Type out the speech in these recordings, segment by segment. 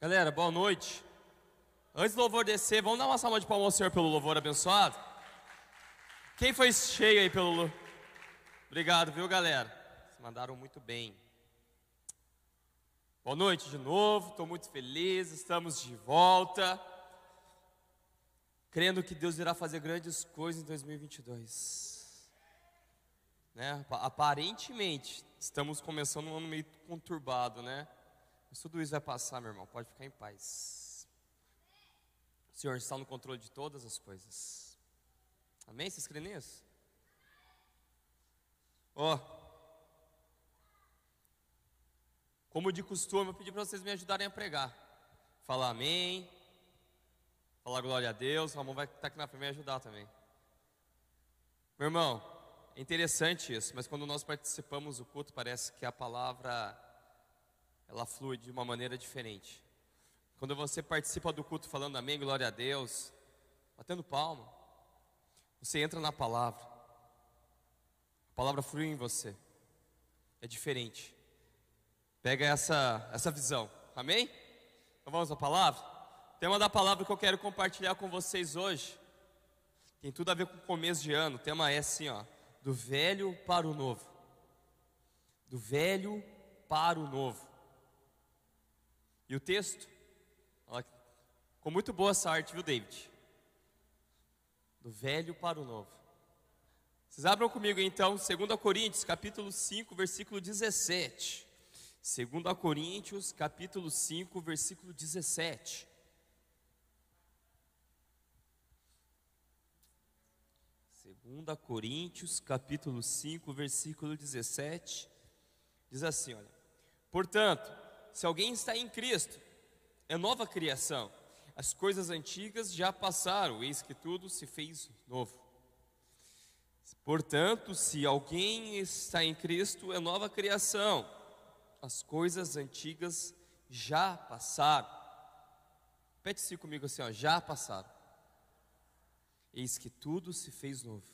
Galera, boa noite. Antes do louvor descer, vamos dar uma salva de palmas ao Senhor pelo louvor abençoado? Quem foi cheio aí pelo. lo- Obrigado, viu, galera? Mandaram muito bem. Boa noite de novo, estou muito feliz, estamos de volta. Crendo que Deus irá fazer grandes coisas em 2022. Né? apa- Aparentemente, estamos começando um ano meio conturbado, né? Mas tudo isso vai passar, meu irmão, pode ficar em paz. O Senhor está no controle de todas as coisas. Amém? Vocês creem nisso? Ó, como de costume, eu pedi para vocês me ajudarem a pregar. Falar amém, falar glória a Deus. O Ramon vai estar aqui na frente me ajudar também. Meu irmão, é interessante isso, mas quando nós participamos do culto, parece que a palavra ela flui de uma maneira diferente. Quando você participa do culto falando amém, glória a Deus, batendo palma, você entra na palavra. A palavra flui em você. É diferente. Pega essa, essa visão. Amém? Então vamos à palavra? O tema da palavra que eu quero compartilhar com vocês hoje tem tudo a ver com o começo de ano. O tema é assim, ó, do velho para o novo. Do velho para o novo. E o texto, ficou muito boa essa arte, viu, David? Do velho para o novo. Vocês abram comigo então, 2 Coríntios, capítulo 5, versículo 17. 2 Coríntios, capítulo 5, versículo 17. Segunda Coríntios, capítulo 5, versículo 17, diz assim, olha: Portanto, se alguém está em Cristo, é nova criação. As coisas antigas já passaram, eis que tudo se fez novo. Portanto, se alguém está em Cristo, é nova criação. As coisas antigas já passaram. Repete se comigo assim, ó, já passaram. Eis que tudo se fez novo.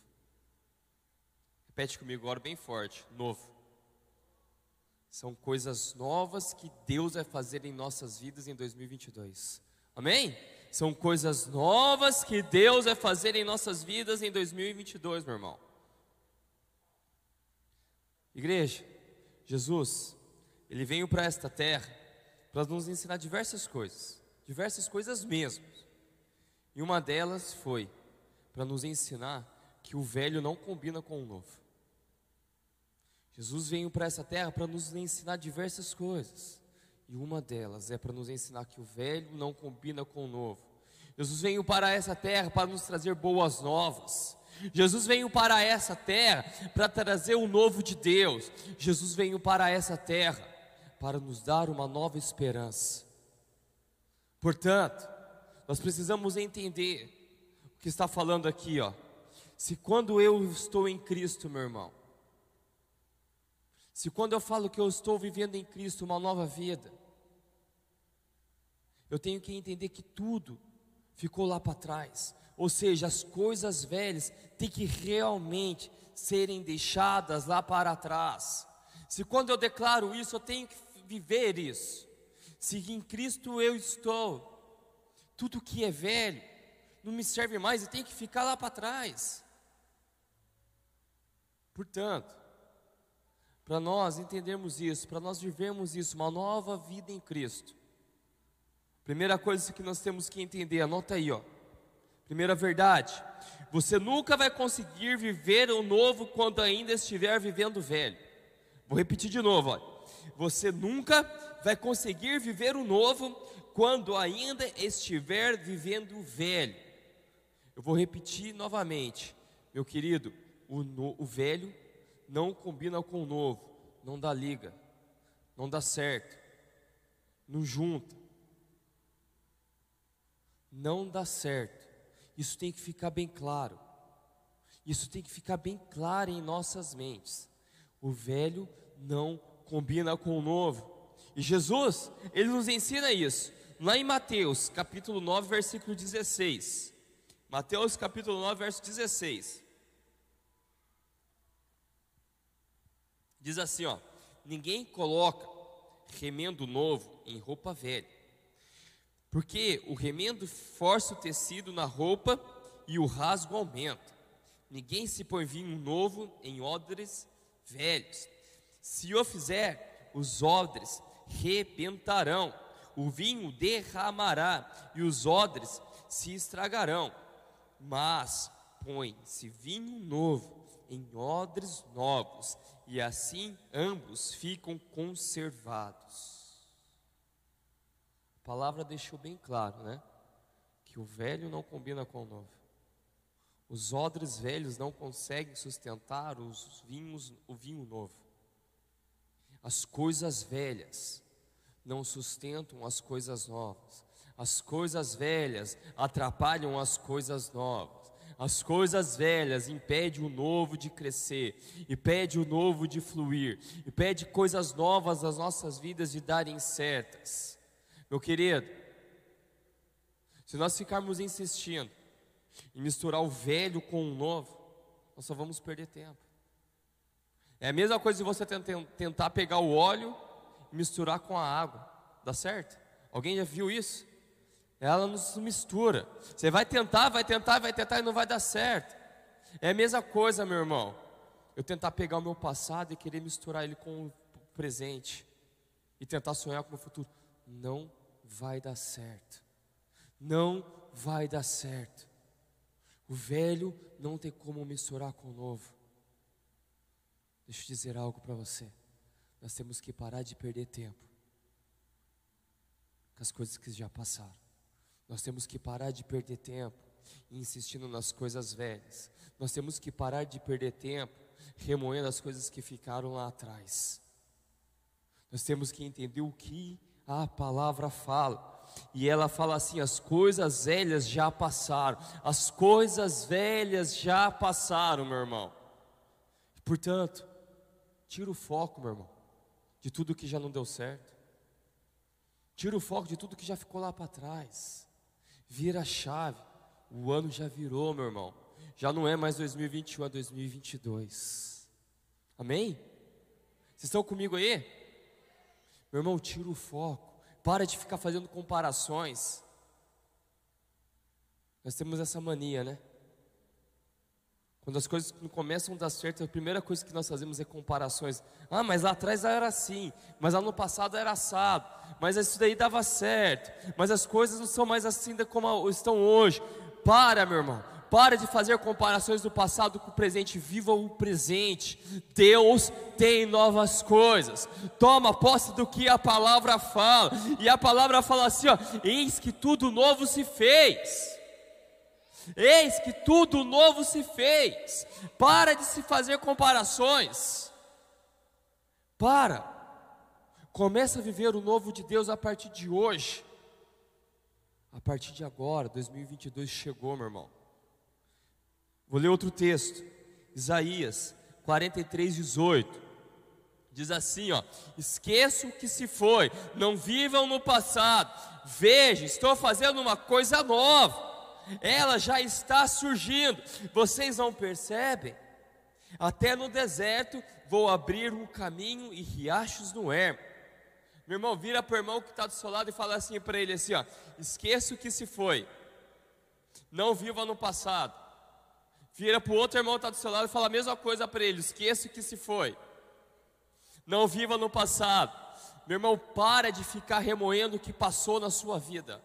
Repete comigo agora bem forte, novo. São coisas novas que Deus vai fazer em nossas vidas em 2022. Amém? São coisas novas que Deus vai fazer em nossas vidas em 2022, meu irmão. Igreja, Jesus, ele veio para esta terra para nos ensinar diversas coisas, diversas coisas mesmo. E uma delas foi para nos ensinar que o velho não combina com o novo. Jesus veio para essa terra para nos ensinar diversas coisas. E uma delas é para nos ensinar que o velho não combina com o novo. Jesus veio para essa terra para nos trazer boas novas. Jesus veio para essa terra para trazer o novo de Deus. Jesus veio para essa terra para nos dar uma nova esperança. Portanto, nós precisamos entender o que está falando aqui, ó. Se quando eu estou em Cristo, meu irmão, se quando eu falo que eu estou vivendo em Cristo uma nova vida, eu tenho que entender que tudo ficou lá para trás. Ou seja, as coisas velhas têm que realmente serem deixadas lá para trás. Se quando eu declaro isso, eu tenho que viver isso. Se em Cristo eu estou, tudo que é velho não me serve mais e tem que ficar lá para trás. Portanto, para nós entendermos isso, para nós vivermos isso, uma nova vida em Cristo. Primeira coisa que nós temos que entender, anota aí, ó. Primeira verdade, você nunca vai conseguir viver o novo quando ainda estiver vivendo o velho. Vou repetir de novo, ó. Você nunca vai conseguir viver o novo quando ainda estiver vivendo o velho. Eu vou repetir novamente, meu querido, o, no, o velho não combina com o novo, não dá liga, não dá certo, não junta, não dá certo. Isso tem que ficar bem claro. Isso tem que ficar bem claro em nossas mentes. O velho não combina com o novo. E Jesus, ele nos ensina isso. Lá em Mateus, capítulo 9, versículo 16. Mateus, capítulo 9, verso 16. Diz assim, ó: Ninguém coloca remendo novo em roupa velha, Porque o remendo força o tecido na roupa e o rasgo aumenta. Ninguém se põe vinho novo em odres velhos. Se o fizer, os odres rebentarão, o vinho derramará e os odres se estragarão. Mas põe-se vinho novo em odres novos, e assim ambos ficam conservados. A palavra deixou bem claro, né? Que o velho não combina com o novo. Os odres velhos não conseguem sustentar os vinhos, o vinho novo. As coisas velhas não sustentam as coisas novas. As coisas velhas atrapalham as coisas novas. As coisas velhas impedem o novo de crescer, impede o novo de fluir, impede coisas novas das nossas vidas de darem certas. Meu querido, se nós ficarmos insistindo em misturar o velho com o novo, nós só vamos perder tempo. É a mesma coisa de você tentar pegar o óleo e misturar com a água. Dá certo? Alguém já viu isso? Ela não se mistura. Você vai tentar, vai tentar, vai tentar e não vai dar certo. É a mesma coisa, meu irmão. Eu tentar pegar o meu passado e querer misturar ele com o presente e tentar sonhar com o futuro. Não vai dar certo. Não vai dar certo. O velho não tem como misturar com o novo. Deixa eu dizer algo para você. Nós temos que parar de perder tempo com as coisas que já passaram. Nós temos que parar de perder tempo insistindo nas coisas velhas. Nós temos que parar de perder tempo remoendo as coisas que ficaram lá atrás. Nós temos que entender o que a palavra fala. E ela fala assim: as coisas velhas já passaram, as coisas velhas já passaram, meu irmão. Portanto, tira o foco, meu irmão, de tudo que já não deu certo. Tira o foco de tudo que já ficou lá para trás. Vira a chave. O ano já virou, meu irmão. Já não é mais 2021, é 2022. Amém? Vocês estão comigo aí? Meu irmão, tira o foco. Para de ficar fazendo comparações. Nós temos essa mania, né? Quando as coisas não começam a dar certo, a primeira coisa que nós fazemos é comparações. Ah, mas lá atrás era assim, mas lá no passado era assado, mas isso daí dava certo, mas as coisas não são mais assim como estão hoje. Para, meu irmão, para de fazer comparações do passado com o presente, viva o presente. Deus tem novas coisas. Toma posse do que a palavra fala, e a palavra fala assim: ó, eis que tudo novo se fez. Eis que tudo novo se fez. Para de se fazer comparações. Para. Começa a viver o novo de Deus a partir de hoje. A partir de agora, 2022 chegou, meu irmão. Vou ler outro texto. Isaías 43, 18. Diz assim, ó: Esqueça o que se foi, não vivam no passado. Veja, estou fazendo uma coisa nova ela já está surgindo. Vocês não percebem? Até no deserto vou abrir um caminho e riachos no ermo. Meu irmão, vira para o irmão que está do seu lado e fala assim para ele assim, ó, esqueça o que se foi. Não viva no passado. Vira para o outro irmão que está do seu lado e fala a mesma coisa para ele, esqueça o que se foi. Não viva no passado. Meu irmão, para de ficar remoendo o que passou na sua vida.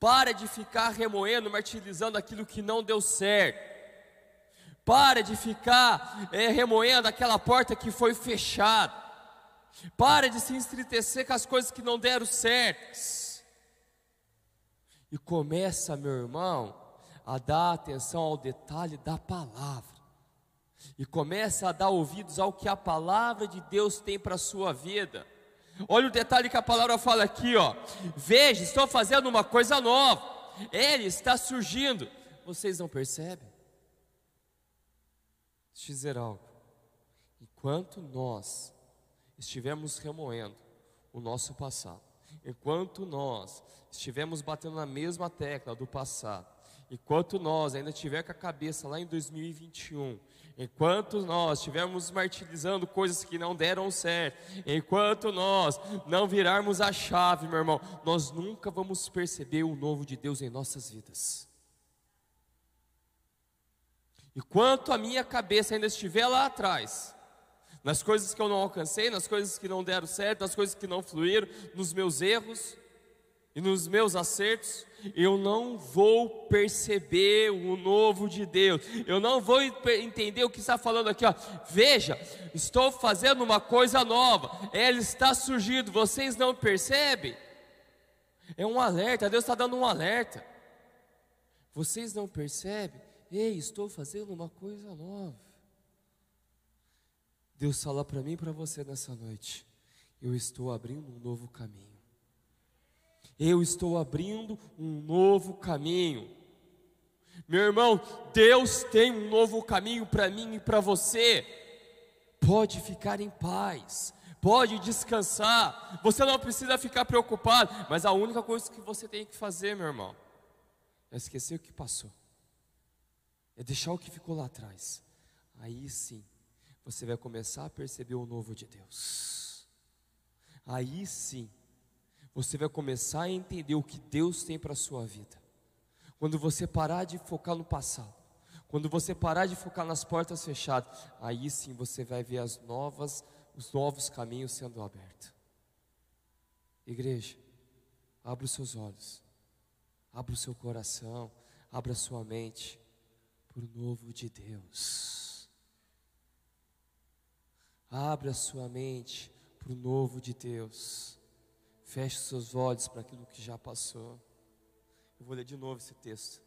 Para de ficar remoendo, martirizando aquilo que não deu certo. Para de ficar é, remoendo aquela porta que foi fechada. Para de se entristecer com as coisas que não deram certas. E começa, meu irmão, a dar atenção ao detalhe da palavra. E começa a dar ouvidos ao que a palavra de Deus tem para a sua vida. Olha o detalhe que a palavra fala aqui, ó. Veja, estou fazendo uma coisa nova. Ele está surgindo. Vocês não percebem? Deixa eu dizer algo. Enquanto nós estivermos remoendo o nosso passado, enquanto nós estivermos batendo na mesma tecla do passado, enquanto nós ainda tiver com a cabeça lá em 2021, enquanto nós estivermos martirizando coisas que não deram certo, enquanto nós não virarmos a chave, meu irmão, nós nunca vamos perceber o novo de Deus em nossas vidas. Enquanto a minha cabeça ainda estiver lá atrás, nas coisas que eu não alcancei, nas coisas que não deram certo, nas coisas que não fluíram, nos meus erros e nos meus acertos, eu não vou perceber o novo de Deus, eu não vou entender o que está falando aqui, ó. Veja, estou fazendo uma coisa nova, ela está surgindo, vocês não percebem? É um alerta, Deus está dando um alerta. Vocês não percebem? Ei, estou fazendo uma coisa nova. Deus fala para mim e para você nessa noite: eu estou abrindo um novo caminho. Eu estou abrindo um novo caminho. Meu irmão, Deus tem um novo caminho para mim e para você. Pode ficar em paz, pode descansar. Você não precisa ficar preocupado, mas a única coisa que você tem que fazer, meu irmão, é esquecer o que passou, é deixar o que ficou lá atrás. Aí sim, você vai começar a perceber o novo de Deus. Aí sim, você vai começar a entender o que Deus tem para a sua vida. Quando você parar de focar no passado, quando você parar de focar nas portas fechadas, aí sim você vai ver as novas, os novos caminhos sendo abertos. Igreja, abra os seus olhos, abra o seu coração, abra a sua mente para o novo de Deus. Abra sua mente para o novo de Deus. Feche seus olhos para aquilo que já passou. Eu vou ler de novo esse texto.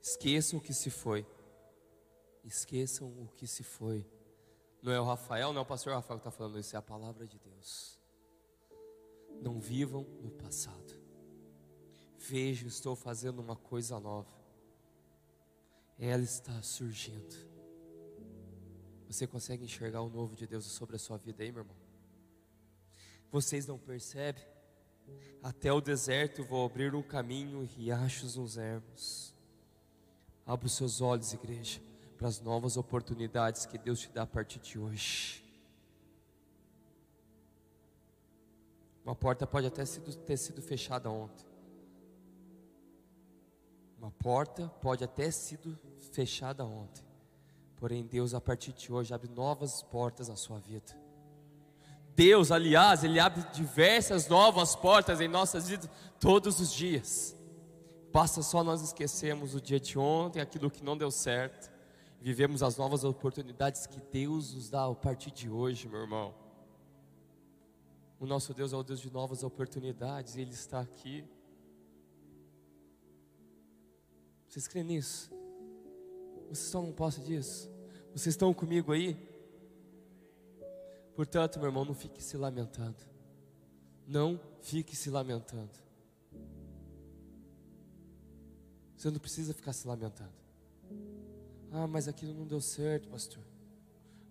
Esqueçam o que se foi. Esqueçam o que se foi. Não é o Rafael, não é o pastor Rafael que está falando isso, é a palavra de Deus. Não vivam no passado. Vejam, estou fazendo uma coisa nova. Ela está surgindo. Você consegue enxergar o novo de Deus sobre a sua vida aí, meu irmão? Vocês não percebem? Até o deserto vou abrir um caminho, riachos nos ermos. Abra os seus olhos, igreja, para as novas oportunidades que Deus te dá a partir de hoje. Uma porta pode até ter sido fechada ontem. Uma porta pode até ter sido fechada ontem. Porém, Deus, a partir de hoje, abre novas portas na sua vida. Deus, aliás, Ele abre diversas novas portas em nossas vidas todos os dias. Basta só nós esquecermos o dia de ontem, aquilo que não deu certo, vivemos as novas oportunidades que Deus nos dá a partir de hoje, meu irmão. O nosso Deus é o Deus de novas oportunidades, e Ele está aqui. Vocês creem nisso? Vocês tomam posse disso? Vocês estão comigo aí? Portanto, meu irmão, não fique se lamentando. Não fique se lamentando. Você não precisa ficar se lamentando. Ah, mas aquilo não deu certo, pastor.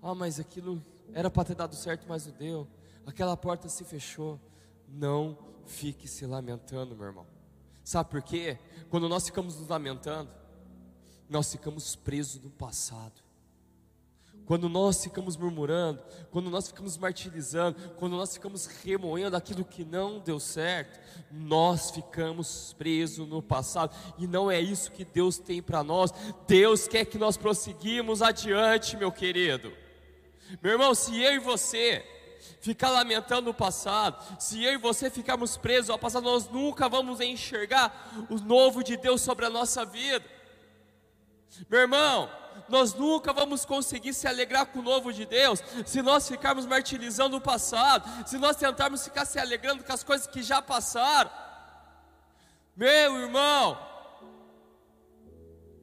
Ah, mas aquilo era para ter dado certo, mas não deu. Aquela porta se fechou. Não fique se lamentando, meu irmão. Sabe por quê? Quando nós ficamos nos lamentando, nós ficamos presos no passado. Quando nós ficamos murmurando, quando nós ficamos martirizando, quando nós ficamos remoendo aquilo que não deu certo, nós ficamos presos no passado, e não é isso que Deus tem para nós. Deus quer que nós prosseguimos adiante, meu querido. Meu irmão, se eu e você ficar lamentando o passado, se eu e você ficarmos presos ao passado, nós nunca vamos enxergar o novo de Deus sobre a nossa vida. Meu irmão, nós nunca vamos conseguir se alegrar com o novo de Deus se nós ficarmos martirizando o passado, se nós tentarmos ficar se alegrando com as coisas que já passaram. Meu irmão,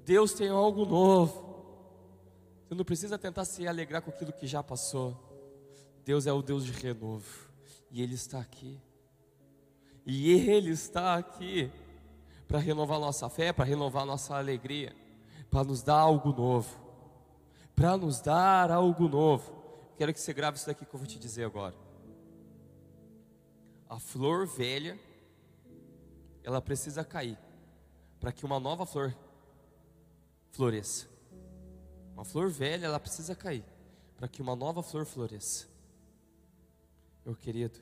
Deus tem algo novo. Você não precisa tentar se alegrar com aquilo que já passou. Deus é o Deus de renovo. E Ele está aqui. E Ele está aqui para renovar nossa fé, para renovar nossa alegria para nos dar algo novo. Para nos dar algo novo. Quero que você grave isso daqui que eu vou te dizer agora. A flor velha, ela precisa cair para que uma nova flor floresça. Uma flor velha, ela precisa cair para que uma nova flor floresça. Meu querido,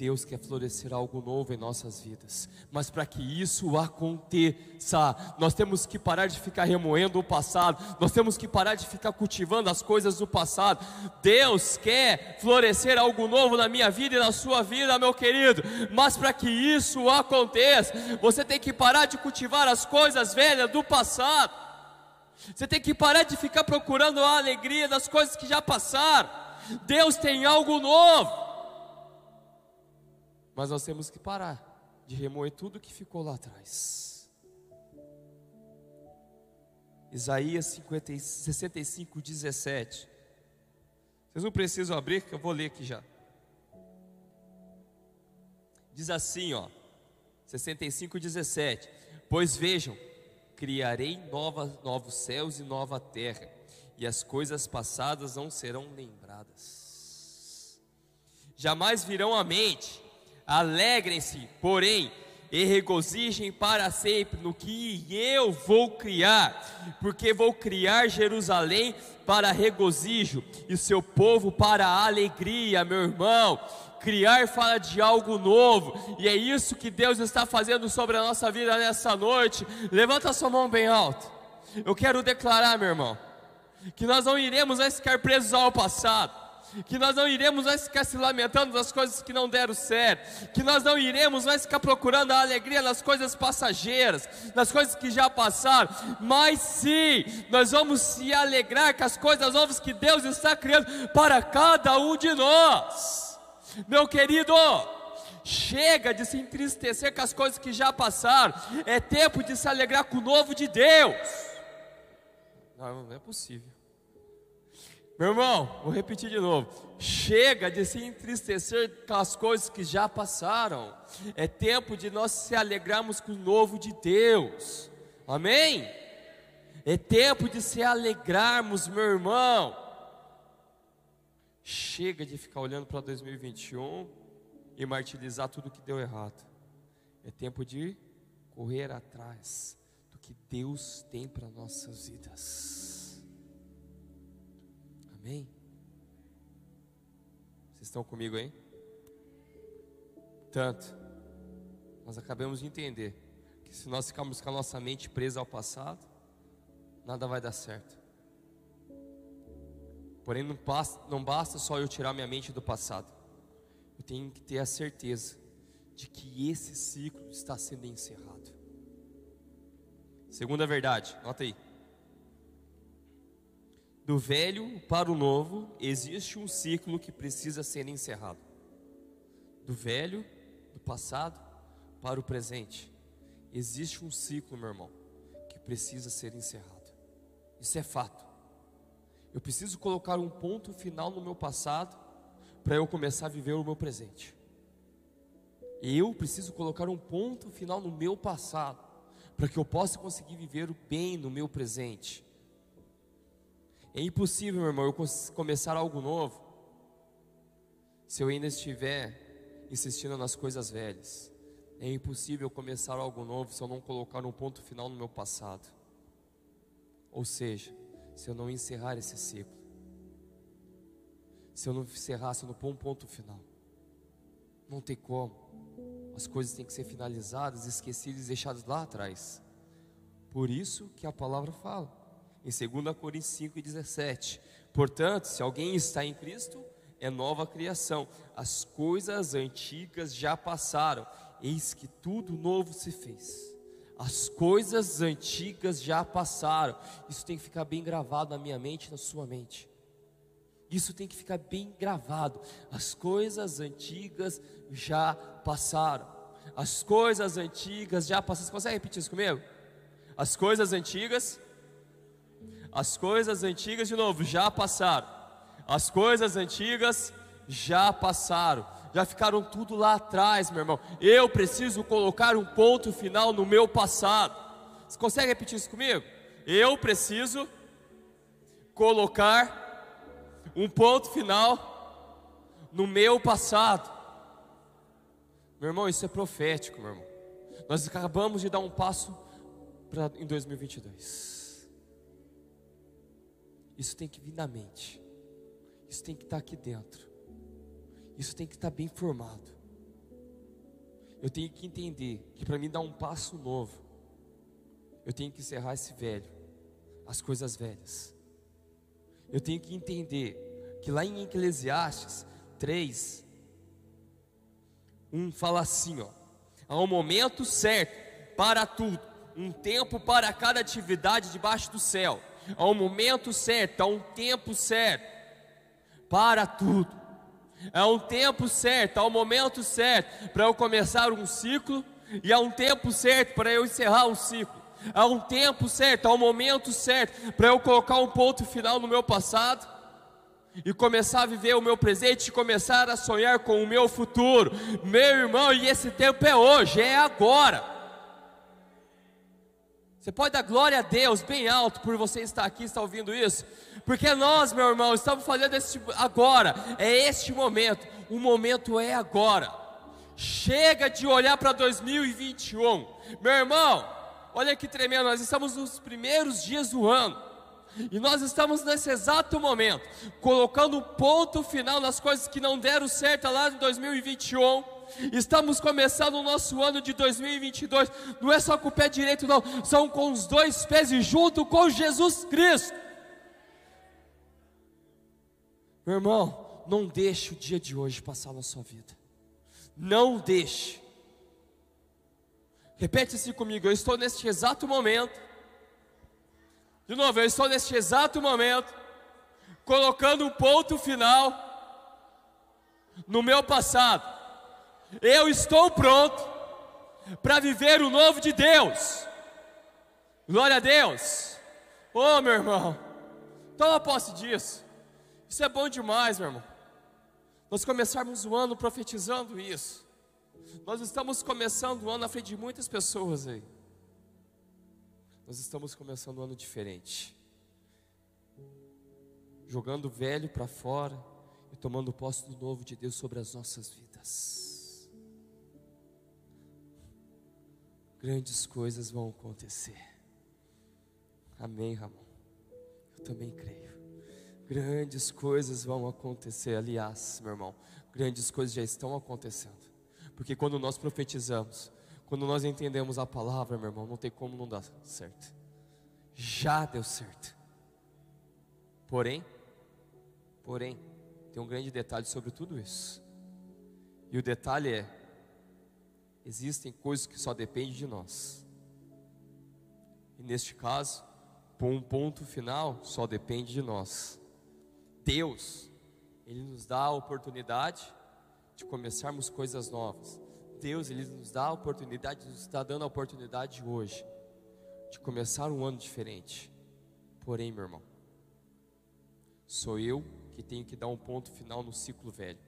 Deus quer florescer algo novo em nossas vidas, mas para que isso aconteça, nós temos que parar de ficar remoendo o passado, nós temos que parar de ficar cultivando as coisas do passado. Deus quer florescer algo novo na minha vida e na sua vida, meu querido, mas para que isso aconteça, você tem que parar de cultivar as coisas velhas do passado, você tem que parar de ficar procurando a alegria das coisas que já passaram. Deus tem algo novo. Mas nós temos que parar de remoer tudo que ficou lá atrás. Isaías 50, 65, 17. Vocês não precisam abrir, que eu vou ler aqui já. Diz assim, ó, 65, 17: Pois vejam, criarei novas, novos céus e nova terra, e as coisas passadas não serão lembradas. Jamais virão à mente Alegrem-se, porém, e regozijem para sempre no que eu vou criar, porque vou criar Jerusalém para regozijo e seu povo para alegria, meu irmão. Criar fala de algo novo, e é isso que Deus está fazendo sobre a nossa vida nessa noite. Levanta sua mão bem alto. Eu quero declarar, meu irmão, que nós não iremos mais ficar presos ao passado que nós não iremos mais ficar se lamentando das coisas que não deram certo, que nós não iremos mais ficar procurando a alegria nas coisas passageiras, nas coisas que já passaram, mas sim, nós vamos se alegrar com as coisas novas que Deus está criando para cada um de nós. Meu querido, chega de se entristecer com as coisas que já passaram, é tempo de se alegrar com o novo de Deus. Não, não é possível. Meu irmão, vou repetir de novo. Chega de se entristecer com as coisas que já passaram. É tempo de nós se alegrarmos com o novo de Deus. Amém? É tempo de se alegrarmos, meu irmão. Chega de ficar olhando para 2021 e martirizar tudo que deu errado. É tempo de correr atrás do que Deus tem para nossas vidas. Amém? Vocês estão comigo aí? Tanto, nós acabamos de entender que se nós ficarmos com a nossa mente presa ao passado, nada vai dar certo. Porém, não basta, não basta só eu tirar minha mente do passado, eu tenho que ter a certeza de que esse ciclo está sendo encerrado. Segunda verdade, nota aí do velho para o novo, existe um ciclo que precisa ser encerrado. Do velho, do passado, para o presente, existe um ciclo, meu irmão, que precisa ser encerrado. Isso é fato. Eu preciso colocar um ponto final no meu passado para eu começar a viver o meu presente. Eu preciso colocar um ponto final no meu passado para que eu possa conseguir viver o bem no meu presente. É impossível, meu irmão, eu começar algo novo se eu ainda estiver insistindo nas coisas velhas. É impossível começar algo novo se eu não colocar um ponto final no meu passado. Ou seja, se eu não encerrar esse ciclo. Se eu não encerrar, se eu não pôr um ponto final. Não tem como. As coisas têm que ser finalizadas, esquecidas e deixadas lá atrás. Por isso que a palavra fala em 2 Coríntios 5,17. Portanto, se alguém está em Cristo, é nova criação. As coisas antigas já passaram, eis que tudo novo se fez. As coisas antigas já passaram. Isso tem que ficar bem gravado na minha mente na sua mente. Isso tem que ficar bem gravado. As coisas antigas já passaram. As coisas antigas já passaram. Você consegue repetir isso comigo? As coisas antigas as coisas antigas, de novo, já passaram. As coisas antigas já passaram. Já ficaram tudo lá atrás, meu irmão. Eu preciso colocar um ponto final no meu passado. Você consegue repetir isso comigo? Eu preciso colocar um ponto final no meu passado. Meu irmão, isso é profético, meu irmão. Nós acabamos de dar um passo para em 2022. Isso tem que vir na mente. Isso tem que estar aqui dentro. Isso tem que estar bem formado. Eu tenho que entender que para mim dar um passo novo, eu tenho que encerrar esse velho, as coisas velhas. Eu tenho que entender que lá em Eclesiastes 3, 1 fala assim: ó, há um momento certo para tudo, um tempo para cada atividade debaixo do céu, há um momento certo, há um tempo certo para tudo. É um tempo certo, há um momento certo para eu começar um ciclo e há um tempo certo para eu encerrar um ciclo. Há um tempo certo, há um momento certo para eu colocar um ponto final no meu passado e começar a viver o meu presente e começar a sonhar com o meu futuro. Meu irmão, e esse tempo é hoje, é agora. Você pode dar glória a Deus bem alto por você estar aqui, estar ouvindo isso, porque nós, meu irmão, estamos fazendo esse agora, é este momento, o momento é agora. Chega de olhar para 2021, meu irmão, olha que tremendo, nós estamos nos primeiros dias do ano. E nós estamos nesse exato momento, colocando um ponto final nas coisas que não deram certo lá em 2021. Estamos começando o nosso ano de 2022. Não é só com o pé direito, não, são com os dois pés e junto com Jesus Cristo. Meu irmão, não deixe o dia de hoje passar na sua vida. Não deixe. Repete assim comigo: eu estou neste exato momento de novo, eu estou neste exato momento colocando um ponto final no meu passado. Eu estou pronto para viver o novo de Deus. Glória a Deus. Oh, meu irmão, toma posse disso. Isso é bom demais, meu irmão. Nós começarmos o ano profetizando isso. Nós estamos começando o ano na frente de muitas pessoas aí. Nós estamos começando um ano diferente. Jogando o velho para fora e tomando posse do novo de Deus sobre as nossas vidas. Grandes coisas vão acontecer. Amém, Ramon. Eu também creio. Grandes coisas vão acontecer. Aliás, meu irmão, grandes coisas já estão acontecendo. Porque quando nós profetizamos, quando nós entendemos a palavra, meu irmão, não tem como não dar certo. Já deu certo. Porém, porém, tem um grande detalhe sobre tudo isso. E o detalhe é: existem coisas que só dependem de nós. E neste caso, por um ponto final, só depende de nós. Deus, Ele nos dá a oportunidade de começarmos coisas novas. Deus, Ele nos dá a oportunidade, nos está dando a oportunidade hoje de começar um ano diferente. Porém, meu irmão, sou eu que tenho que dar um ponto final no ciclo velho.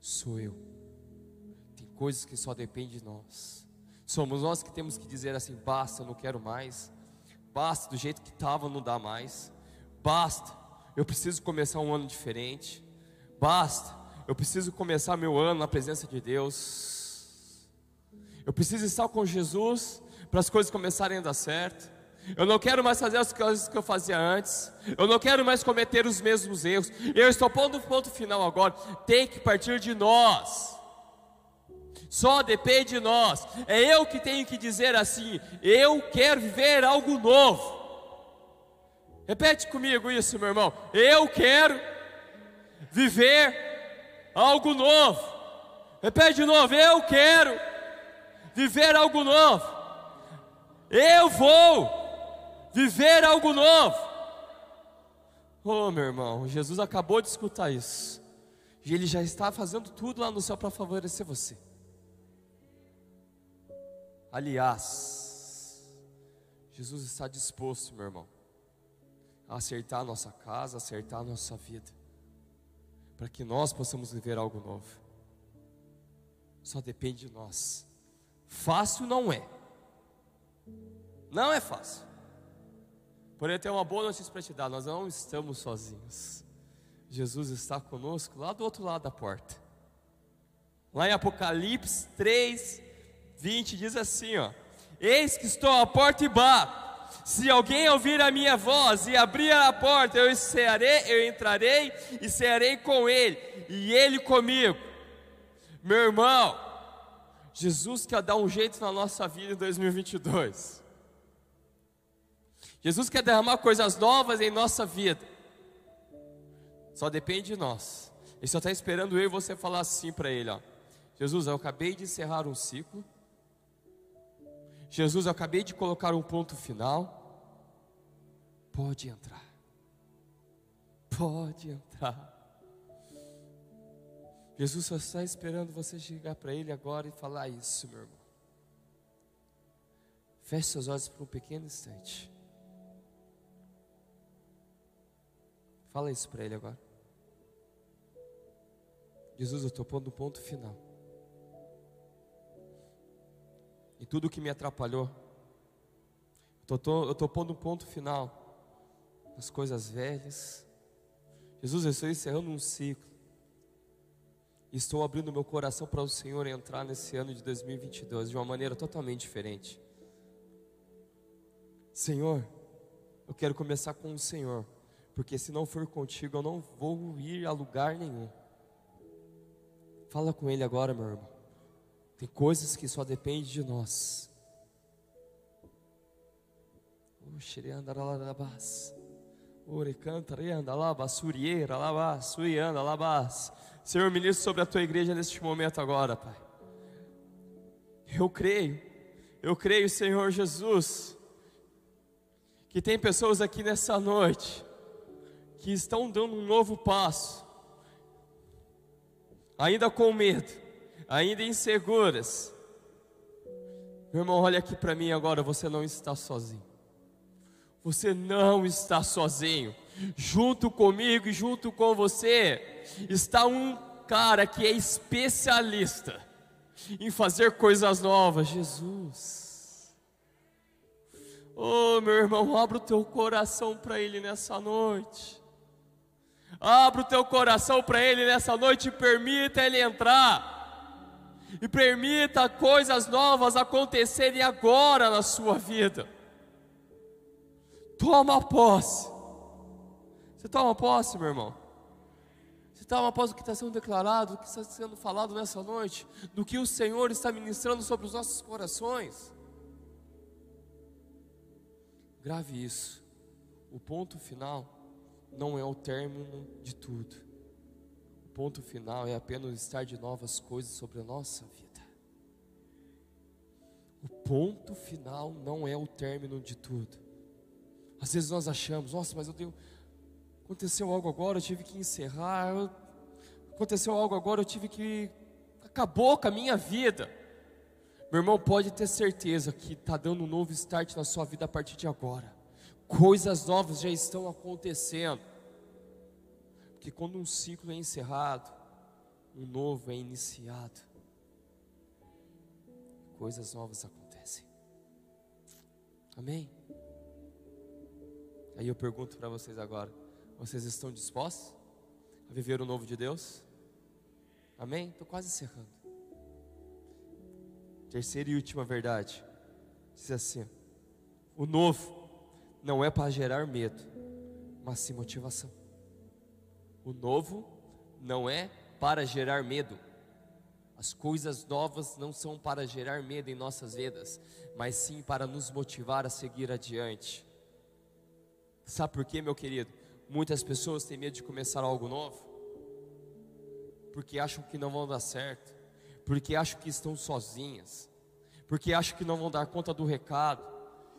Sou eu. Coisas que só dependem de nós. Somos nós que temos que dizer assim: basta, não quero mais. Basta, do jeito que estava, não dá mais. Basta, eu preciso começar um ano diferente. Basta, eu preciso começar meu ano na presença de Deus. Eu preciso estar com Jesus para as coisas começarem a dar certo. Eu não quero mais fazer as coisas que eu fazia antes. Eu não quero mais cometer os mesmos erros. Eu estou pondo o ponto final agora. Tem que partir de nós. Só depende de nós. É eu que tenho que dizer assim: eu quero viver algo novo. Repete comigo isso, meu irmão. Eu quero viver algo novo. Repete de novo: eu quero viver algo novo. Eu vou viver algo novo. Oh, meu irmão, Jesus acabou de escutar isso. E ele já está fazendo tudo lá no céu para favorecer você. Aliás, Jesus está disposto, meu irmão, a acertar a nossa casa, acertar a nossa vida para que nós possamos viver algo novo. Só depende de nós. Fácil não é. Não é fácil. Porém, tenho uma boa notícia para te dar: nós não estamos sozinhos. Jesus está conosco lá do outro lado da porta. Lá em Apocalipse 3, 20 diz assim: ó, Eis que estou à porta e bato. Se alguém ouvir a minha voz e abrir a porta, eu cearei, eu entrarei e cearei com ele, e ele comigo. Meu irmão, Jesus quer dar um jeito na nossa vida em 2022. Jesus quer derramar coisas novas em nossa vida. Só depende de nós. Ele só está esperando eu e você falar assim para ele: ó. Jesus, eu acabei de encerrar um ciclo. Jesus, eu acabei de colocar um ponto final. Pode entrar. Pode entrar. Jesus só está esperando você chegar para Ele agora e falar isso, meu irmão. Feche seus olhos por um pequeno instante. Fala isso para Ele agora. Jesus, eu estou pondo um ponto final. E tudo que me atrapalhou, eu estou pondo um ponto final nas coisas velhas. Jesus, eu estou encerrando um ciclo. Estou abrindo meu coração para o Senhor entrar nesse ano de 2022 de uma maneira totalmente diferente. Senhor, eu quero começar com o Senhor, porque se não for contigo, eu não vou ir a lugar nenhum. Fala com Ele agora, meu irmão. Tem coisas que só dependem de nós. Senhor, ministro sobre a tua igreja neste momento agora, Pai. Eu creio, eu creio, Senhor Jesus, que tem pessoas aqui nessa noite que estão dando um novo passo, ainda com medo, ainda inseguras. Meu irmão, olha aqui para mim agora, você não está sozinho. Você não está sozinho. Junto comigo e junto com você está um cara que é especialista em fazer coisas novas. Jesus. Oh, meu irmão, abra o teu coração para Ele nessa noite. Abra o teu coração para Ele nessa noite e permita Ele entrar. E permita coisas novas acontecerem agora na sua vida. Toma posse. Você toma posse, meu irmão? Você toma posse do que está sendo declarado, do que está sendo falado nessa noite, do que o Senhor está ministrando sobre os nossos corações. Grave isso. O ponto final não é o término de tudo. O ponto final é apenas estar de novas coisas sobre a nossa vida. O ponto final não é o término de tudo. Às vezes nós achamos, nossa, mas eu tenho. Aconteceu algo agora, eu tive que encerrar. Aconteceu algo agora, eu tive que. Acabou com a minha vida. Meu irmão, pode ter certeza que está dando um novo start na sua vida a partir de agora coisas novas já estão acontecendo. Porque quando um ciclo é encerrado, um novo é iniciado. Coisas novas acontecem. Amém? Aí eu pergunto para vocês agora: vocês estão dispostos a viver o novo de Deus? Amém? Estou quase encerrando. Terceira e última verdade. Diz assim: o novo não é para gerar medo, mas sim motivação. O novo não é para gerar medo. As coisas novas não são para gerar medo em nossas vidas, mas sim para nos motivar a seguir adiante. Sabe por quê, meu querido? Muitas pessoas têm medo de começar algo novo, porque acham que não vão dar certo, porque acham que estão sozinhas, porque acham que não vão dar conta do recado,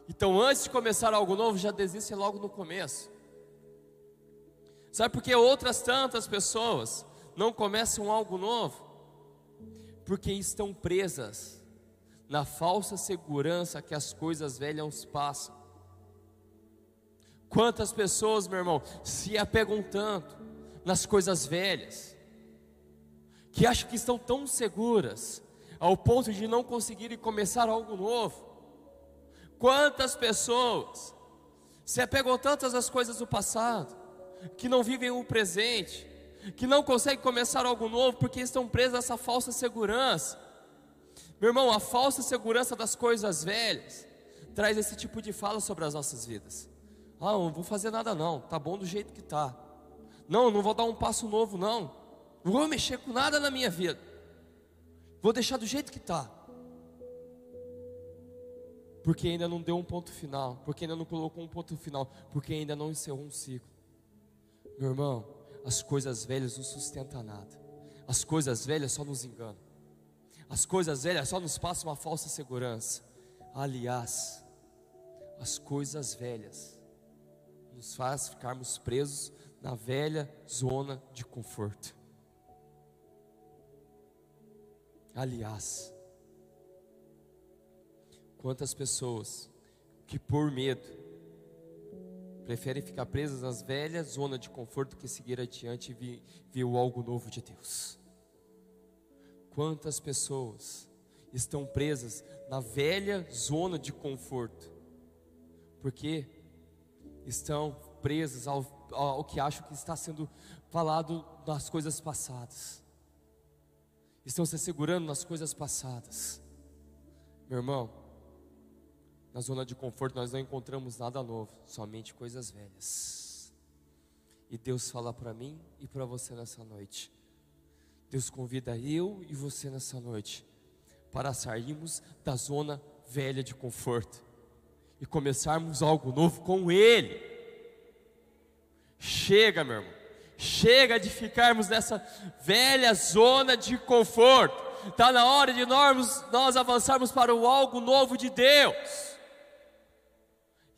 então, antes de começar algo novo, já desiste logo no começo. Sabe por que outras tantas pessoas não começam algo novo? Porque estão presas na falsa segurança que as coisas velhas passam. Quantas pessoas, meu irmão, se apegam tanto nas coisas velhas, que acham que estão tão seguras, ao ponto de não conseguirem começar algo novo. Quantas pessoas se apegam tantas às coisas do passado, que não vivem o presente, que não conseguem começar algo novo porque estão presos a essa falsa segurança, Meu irmão, a falsa segurança das coisas velhas traz esse tipo de fala sobre as nossas vidas. Ah, não vou fazer nada não, tá bom do jeito que tá. Não, não vou dar um passo novo não. Não vou mexer com nada na minha vida. Vou deixar do jeito que tá. Porque ainda não deu um ponto final, porque ainda não colocou um ponto final, porque ainda não encerrou um ciclo. Meu irmão, as coisas velhas não sustentam nada. As coisas velhas só nos enganam. As coisas velhas só nos passam uma falsa segurança. Aliás, as coisas velhas nos faz ficarmos presos na velha zona de conforto. Aliás, quantas pessoas que por medo preferem ficar presas nas velhas zonas de conforto que seguir adiante e ver algo novo de Deus. Quantas pessoas estão presas na velha zona de conforto, porque estão presas ao, ao que acham que está sendo falado nas coisas passadas, estão se segurando nas coisas passadas, meu irmão. Na zona de conforto nós não encontramos nada novo, somente coisas velhas. E Deus fala para mim e para você nessa noite. Deus convida eu e você nessa noite para sairmos da zona velha de conforto e começarmos algo novo com Ele. Chega, meu irmão. Chega de ficarmos nessa velha zona de conforto. Está na hora de nós, nós avançarmos para o algo novo de Deus.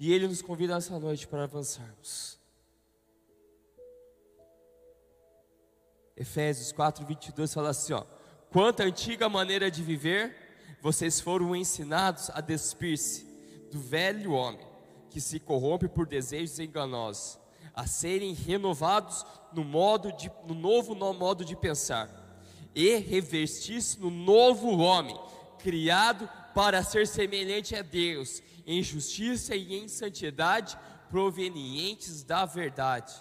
E Ele nos convida essa noite para avançarmos. Efésios 4, 22 fala assim: ó, quanto à antiga maneira de viver, vocês foram ensinados a despir-se do velho homem, que se corrompe por desejos enganosos, a serem renovados no, modo de, no novo no modo de pensar, e revestir-se no novo homem, criado para ser semelhante a Deus, em justiça e em santidade provenientes da verdade.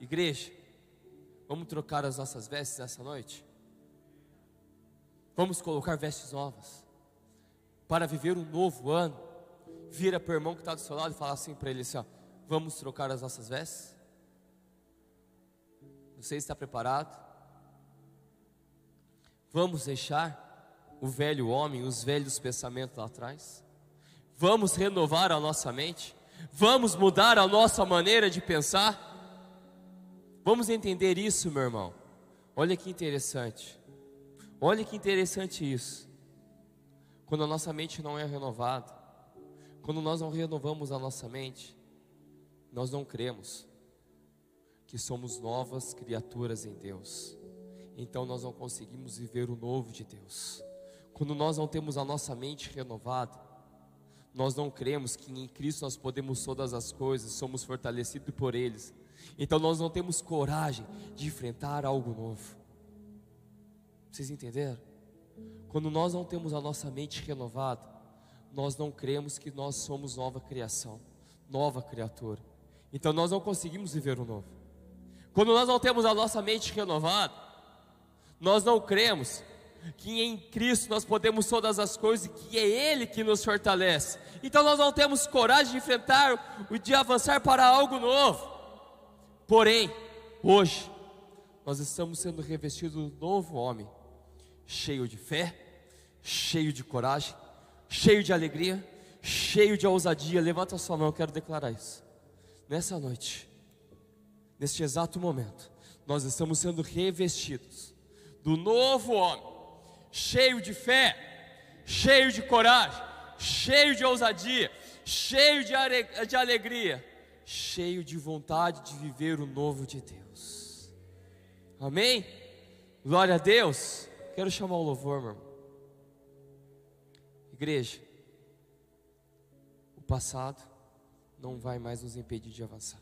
Igreja, vamos trocar as nossas vestes essa noite? Vamos colocar vestes novas para viver um novo ano. Vira para o irmão que está do seu lado e fala assim para ele assim: ó, Vamos trocar as nossas vestes? Você está preparado? Vamos deixar o velho homem, os velhos pensamentos lá atrás? Vamos renovar a nossa mente? Vamos mudar a nossa maneira de pensar? Vamos entender isso, meu irmão. Olha que interessante. Olha que interessante isso. Quando a nossa mente não é renovada, quando nós não renovamos a nossa mente, nós não cremos que somos novas criaturas em Deus. Então nós não conseguimos viver o novo de Deus. Quando nós não temos a nossa mente renovada, nós não cremos que em Cristo nós podemos todas as coisas, somos fortalecidos por eles. Então nós não temos coragem de enfrentar algo novo. Vocês entenderam? Quando nós não temos a nossa mente renovada, nós não cremos que nós somos nova criação, nova criatura. Então nós não conseguimos viver o novo. Quando nós não temos a nossa mente renovada, nós não cremos que em Cristo nós podemos todas as coisas e que é Ele que nos fortalece. Então nós não temos coragem de enfrentar, de avançar para algo novo. Porém, hoje, nós estamos sendo revestidos do novo homem, cheio de fé, cheio de coragem, cheio de alegria, cheio de ousadia. Levanta a sua mão, eu quero declarar isso. Nessa noite, neste exato momento, nós estamos sendo revestidos do novo homem, cheio de fé, cheio de coragem, cheio de ousadia, cheio de, alegria, cheio de vontade de viver o novo de Deus. Amém? Glória a Deus. Quero chamar o louvor, meu irmão. Igreja, o passado não vai mais nos impedir de avançar.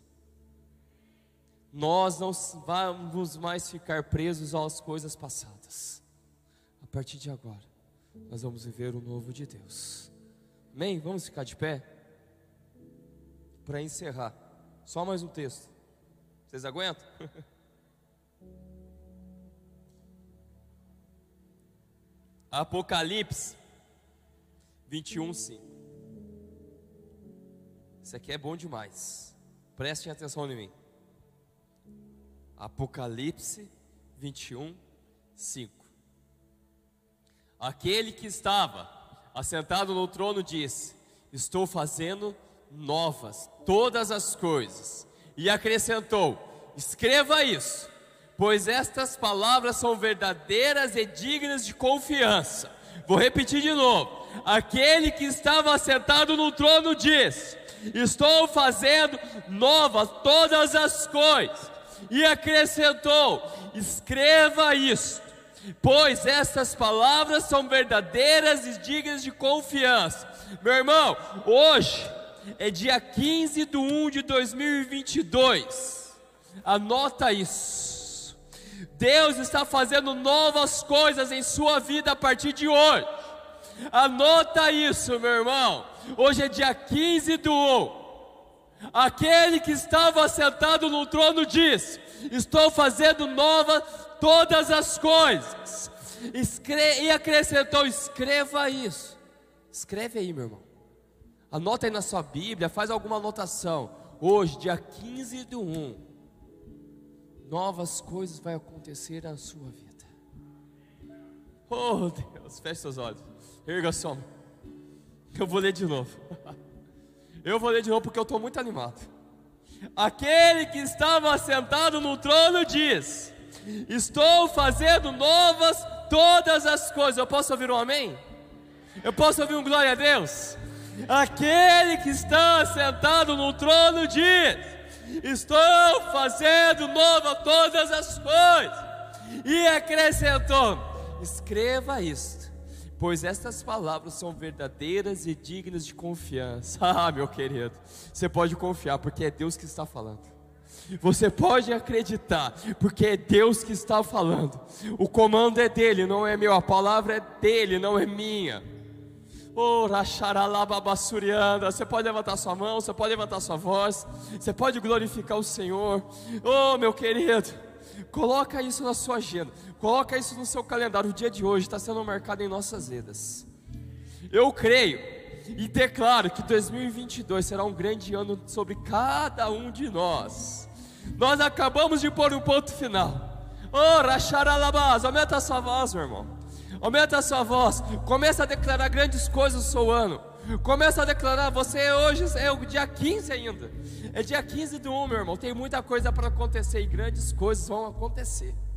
Nós não vamos mais ficar presos às coisas passadas. Partir de agora, nós vamos viver o novo de Deus. Amém? Vamos ficar de pé? Para encerrar, só mais um texto. Vocês aguentam? Apocalipse, 21, 5. Isso aqui é bom demais. Prestem atenção em mim. Apocalipse 21, 5. Aquele que estava assentado no trono disse: Estou fazendo novas todas as coisas. E acrescentou: Escreva isso, pois estas palavras são verdadeiras e dignas de confiança. Vou repetir de novo. Aquele que estava assentado no trono diz: Estou fazendo novas todas as coisas. E acrescentou: Escreva isso, pois estas palavras são verdadeiras e dignas de confiança. Meu irmão, hoje é dia 15 de 1 de 2022. Anota isso. Deus está fazendo novas coisas em sua vida a partir de hoje. Anota isso, meu irmão. Hoje é dia 15 do 1. Aquele que estava sentado no trono diz: Estou fazendo novas todas as coisas. Escre e acrescentou: Escreva isso. Escreve aí, meu irmão. Anota aí na sua Bíblia, faz alguma anotação. Hoje, dia 15 do 1, novas coisas vão acontecer na sua vida. Oh Deus, feche seus olhos. Erga sua. Eu vou ler de novo. Eu vou ler de novo porque eu estou muito animado. Aquele que estava sentado no trono diz: Estou fazendo novas todas as coisas. Eu posso ouvir um amém? Eu posso ouvir um glória a Deus? Aquele que está sentado no trono diz: Estou fazendo nova todas as coisas. E acrescentou: Escreva isto, pois estas palavras são verdadeiras e dignas de confiança. Ah, meu querido, você pode confiar, porque é Deus que está falando. Você pode acreditar, porque é Deus que está falando. O comando é dele, não é meu. A palavra é dele, não é minha. Oh, você pode levantar sua mão, você pode levantar sua voz, você pode glorificar o Senhor. Oh, meu querido, coloca isso na sua agenda, coloca isso no seu calendário. O dia de hoje está sendo marcado em nossas vidas. Eu creio e declaro que 2022 será um grande ano sobre cada um de nós. Nós acabamos de pôr um ponto final. Oh, Racharalabás, aumenta a sua voz, meu irmão. Aumenta a sua voz. Começa a declarar grandes coisas no seu ano. Começa a declarar, você hoje é o dia 15 ainda. É dia 15 do 1, meu irmão. Tem muita coisa para acontecer e grandes coisas vão acontecer.